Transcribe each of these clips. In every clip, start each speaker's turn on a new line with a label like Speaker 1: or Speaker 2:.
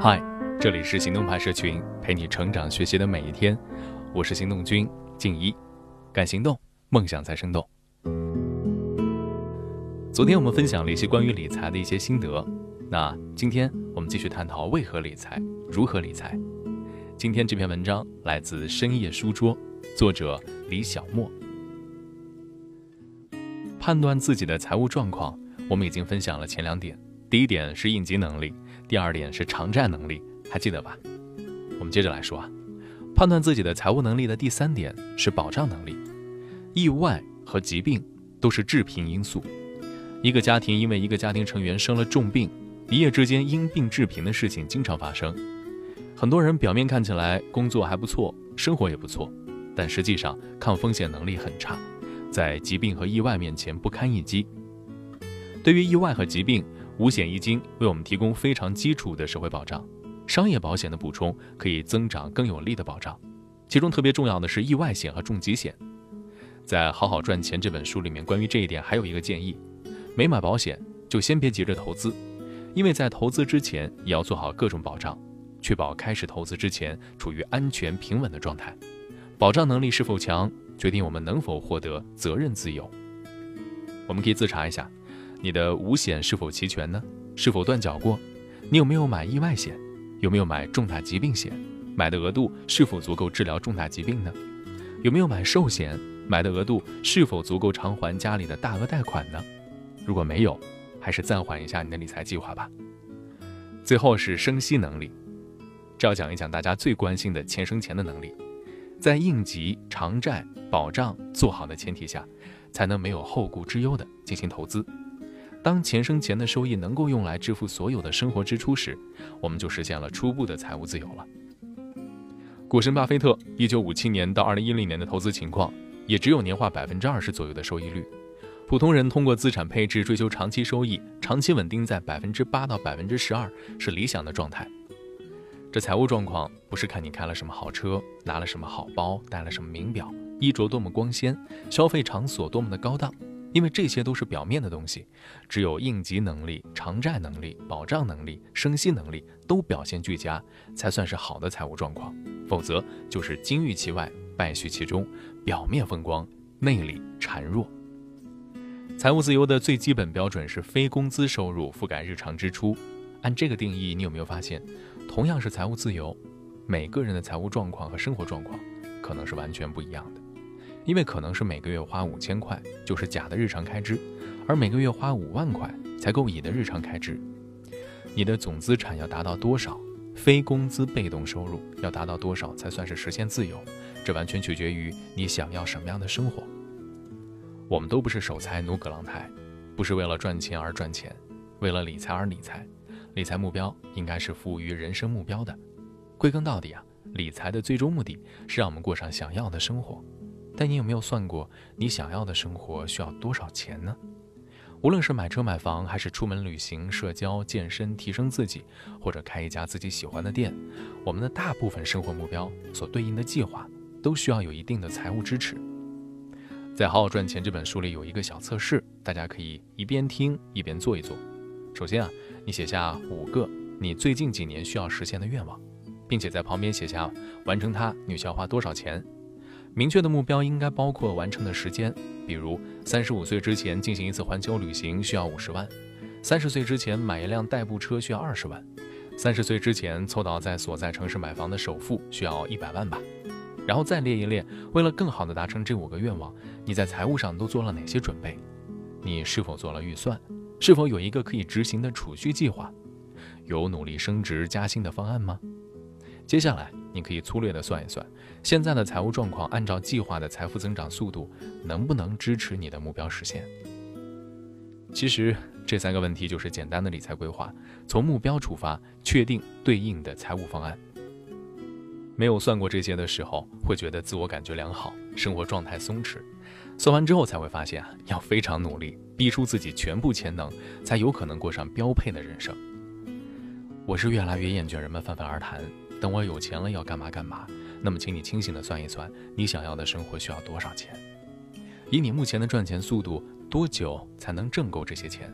Speaker 1: 嗨，这里是行动派社群，陪你成长学习的每一天。我是行动君静一，敢行动，梦想才生动。昨天我们分享了一些关于理财的一些心得，那今天我们继续探讨为何理财，如何理财。今天这篇文章来自深夜书桌，作者李小莫。判断自己的财务状况，我们已经分享了前两点。第一点是应急能力，第二点是偿债能力，还记得吧？我们接着来说啊，判断自己的财务能力的第三点是保障能力。意外和疾病都是致贫因素。一个家庭因为一个家庭成员生了重病，一夜之间因病致贫的事情经常发生。很多人表面看起来工作还不错，生活也不错，但实际上抗风险能力很差，在疾病和意外面前不堪一击。对于意外和疾病，五险一金为我们提供非常基础的社会保障，商业保险的补充可以增长更有力的保障。其中特别重要的是意外险和重疾险。在《好好赚钱》这本书里面，关于这一点还有一个建议。没买保险就先别急着投资，因为在投资之前也要做好各种保障，确保开始投资之前处于安全平稳的状态。保障能力是否强，决定我们能否获得责任自由。我们可以自查一下，你的五险是否齐全呢？是否断缴过？你有没有买意外险？有没有买重大疾病险？买的额度是否足够治疗重大疾病呢？有没有买寿险？买的额度是否足够偿还家里的大额贷款呢？如果没有，还是暂缓一下你的理财计划吧。最后是生息能力，这要讲一讲大家最关心的钱生钱的能力。在应急、偿债、保障做好的前提下，才能没有后顾之忧的进行投资。当钱生钱的收益能够用来支付所有的生活支出时，我们就实现了初步的财务自由了。股神巴菲特1957年到2010年的投资情况，也只有年化百分之二十左右的收益率。普通人通过资产配置追求长期收益，长期稳定在百分之八到百分之十二是理想的状态。这财务状况不是看你开了什么好车，拿了什么好包，戴了什么名表，衣着多么光鲜，消费场所多么的高档，因为这些都是表面的东西。只有应急能力、偿债能力、保障能力、生息能力都表现俱佳，才算是好的财务状况。否则就是金玉其外，败絮其中，表面风光，内里孱弱。财务自由的最基本标准是非工资收入覆盖日常支出。按这个定义，你有没有发现，同样是财务自由，每个人的财务状况和生活状况可能是完全不一样的。因为可能是每个月花五千块就是假的日常开支，而每个月花五万块才够乙的日常开支。你的总资产要达到多少，非工资被动收入要达到多少才算是实现自由？这完全取决于你想要什么样的生活。我们都不是守财奴葛朗台，不是为了赚钱而赚钱，为了理财而理财。理财目标应该是服务于人生目标的。归根到底啊，理财的最终目的是让我们过上想要的生活。但你有没有算过，你想要的生活需要多少钱呢？无论是买车买房，还是出门旅行、社交、健身、提升自己，或者开一家自己喜欢的店，我们的大部分生活目标所对应的计划，都需要有一定的财务支持。在《好好赚钱》这本书里有一个小测试，大家可以一边听一边做一做。首先啊，你写下五个你最近几年需要实现的愿望，并且在旁边写下完成它你需要花多少钱。明确的目标应该包括完成的时间，比如三十五岁之前进行一次环球旅行需要五十万，三十岁之前买一辆代步车需要二十万，三十岁之前凑到在所在城市买房的首付需要一百万吧。然后再列一列，为了更好的达成这五个愿望，你在财务上都做了哪些准备？你是否做了预算？是否有一个可以执行的储蓄计划？有努力升职加薪的方案吗？接下来，你可以粗略的算一算，现在的财务状况，按照计划的财富增长速度，能不能支持你的目标实现？其实，这三个问题就是简单的理财规划，从目标出发，确定对应的财务方案。没有算过这些的时候，会觉得自我感觉良好，生活状态松弛。算完之后才会发现，要非常努力，逼出自己全部潜能，才有可能过上标配的人生。我是越来越厌倦人们泛泛而谈，等我有钱了要干嘛干嘛。那么，请你清醒的算一算，你想要的生活需要多少钱？以你目前的赚钱速度，多久才能挣够这些钱？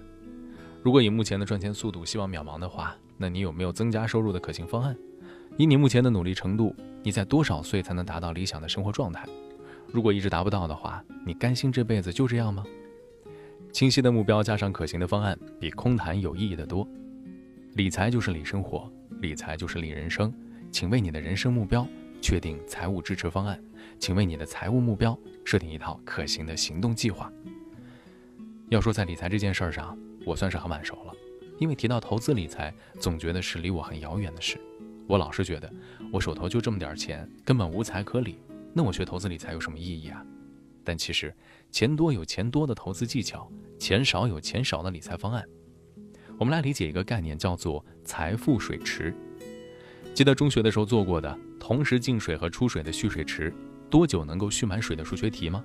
Speaker 1: 如果以目前的赚钱速度希望渺茫的话，那你有没有增加收入的可行方案？以你目前的努力程度，你在多少岁才能达到理想的生活状态？如果一直达不到的话，你甘心这辈子就这样吗？清晰的目标加上可行的方案，比空谈有意义的多。理财就是理生活，理财就是理人生。请为你的人生目标确定财务支持方案，请为你的财务目标设定一套可行的行动计划。要说在理财这件事儿上，我算是很晚熟了，因为提到投资理财，总觉得是离我很遥远的事。我老是觉得，我手头就这么点钱，根本无财可理。那我学投资理财有什么意义啊？但其实，钱多有钱多的投资技巧，钱少有钱少的理财方案。我们来理解一个概念，叫做财富水池。记得中学的时候做过的同时进水和出水的蓄水池，多久能够蓄满水的数学题吗？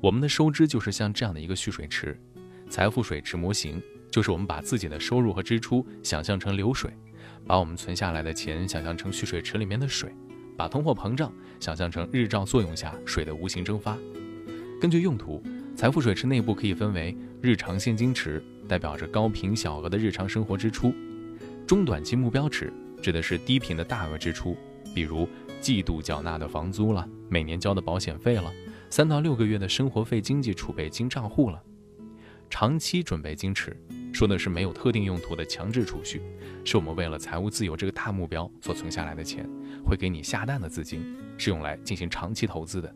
Speaker 1: 我们的收支就是像这样的一个蓄水池。财富水池模型就是我们把自己的收入和支出想象成流水。把我们存下来的钱想象成蓄水池里面的水，把通货膨胀想象成日照作用下水的无形蒸发。根据用途，财富水池内部可以分为日常现金池，代表着高频小额的日常生活支出；中短期目标池指的是低频的大额支出，比如季度缴纳的房租了，每年交的保险费了，三到六个月的生活费经济储备金账户了；长期准备金池。说的是没有特定用途的强制储蓄，是我们为了财务自由这个大目标所存下来的钱，会给你下蛋的资金，是用来进行长期投资的。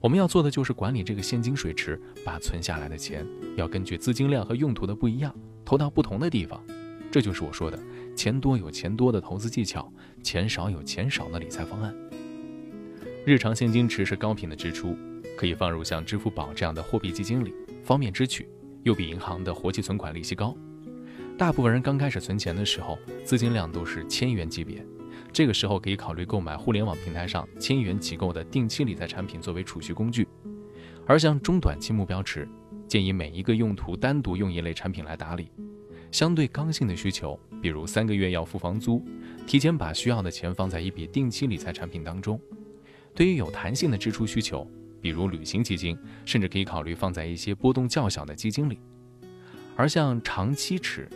Speaker 1: 我们要做的就是管理这个现金水池，把存下来的钱要根据资金量和用途的不一样，投到不同的地方。这就是我说的钱多有钱多的投资技巧，钱少有钱少的理财方案。日常现金池是高频的支出，可以放入像支付宝这样的货币基金里，方便支取。又比银行的活期存款利息高，大部分人刚开始存钱的时候，资金量都是千元级别，这个时候可以考虑购买互联网平台上千元起购的定期理财产品作为储蓄工具。而像中短期目标池，建议每一个用途单独用一类产品来打理。相对刚性的需求，比如三个月要付房租，提前把需要的钱放在一笔定期理财产品当中。对于有弹性的支出需求。比如旅行基金，甚至可以考虑放在一些波动较小的基金里；而像长期池，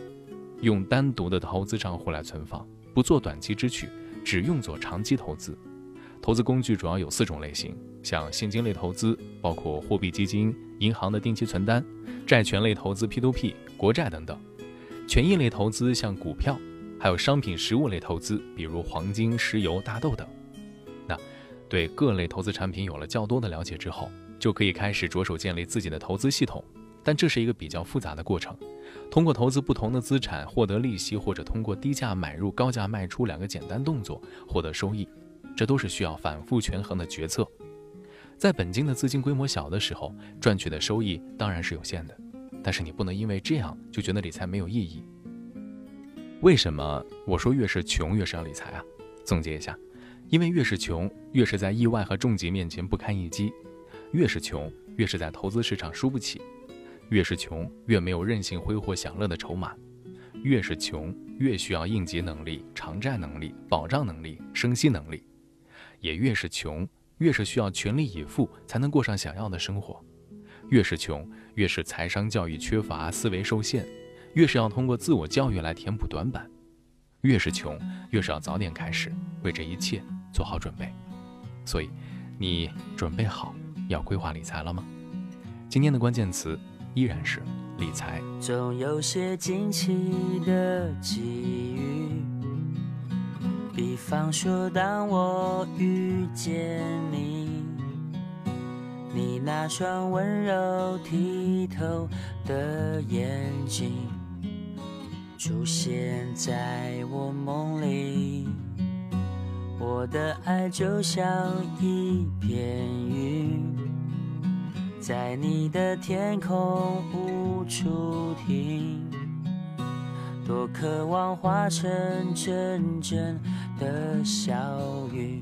Speaker 1: 用单独的投资账户来存放，不做短期支取，只用作长期投资。投资工具主要有四种类型，像现金类投资，包括货币基金、银行的定期存单；债权类投资，P2P、国债等等；权益类投资，像股票；还有商品实物类投资，比如黄金、石油、大豆等。那对各类投资产品有了较多的了解之后，就可以开始着手建立自己的投资系统。但这是一个比较复杂的过程，通过投资不同的资产获得利息，或者通过低价买入、高价卖出两个简单动作获得收益，这都是需要反复权衡的决策。在本金的资金规模小的时候，赚取的收益当然是有限的。但是你不能因为这样就觉得理财没有意义。为什么我说越是穷越是要理财啊？总结一下。因为越是穷，越是在意外和重疾面前不堪一击；越是穷，越是在投资市场输不起；越是穷，越没有任性挥霍享乐的筹码；越是穷，越需要应急能力、偿债能力、保障能力、生息能力；也越是穷，越是需要全力以赴才能过上想要的生活；越是穷，越是财商教育缺乏、思维受限；越是要通过自我教育来填补短板；越是穷，越是要早点开始为这一切。做好准备，所以你准备好要规划理财了吗？今天的关键词依然是理财。
Speaker 2: 总有些惊奇的际遇，比方说当我遇见你，你那双温柔剔透的眼睛出现在我梦里。我的爱就像一片云，在你的天空无处停，多渴望化成阵阵的小雨，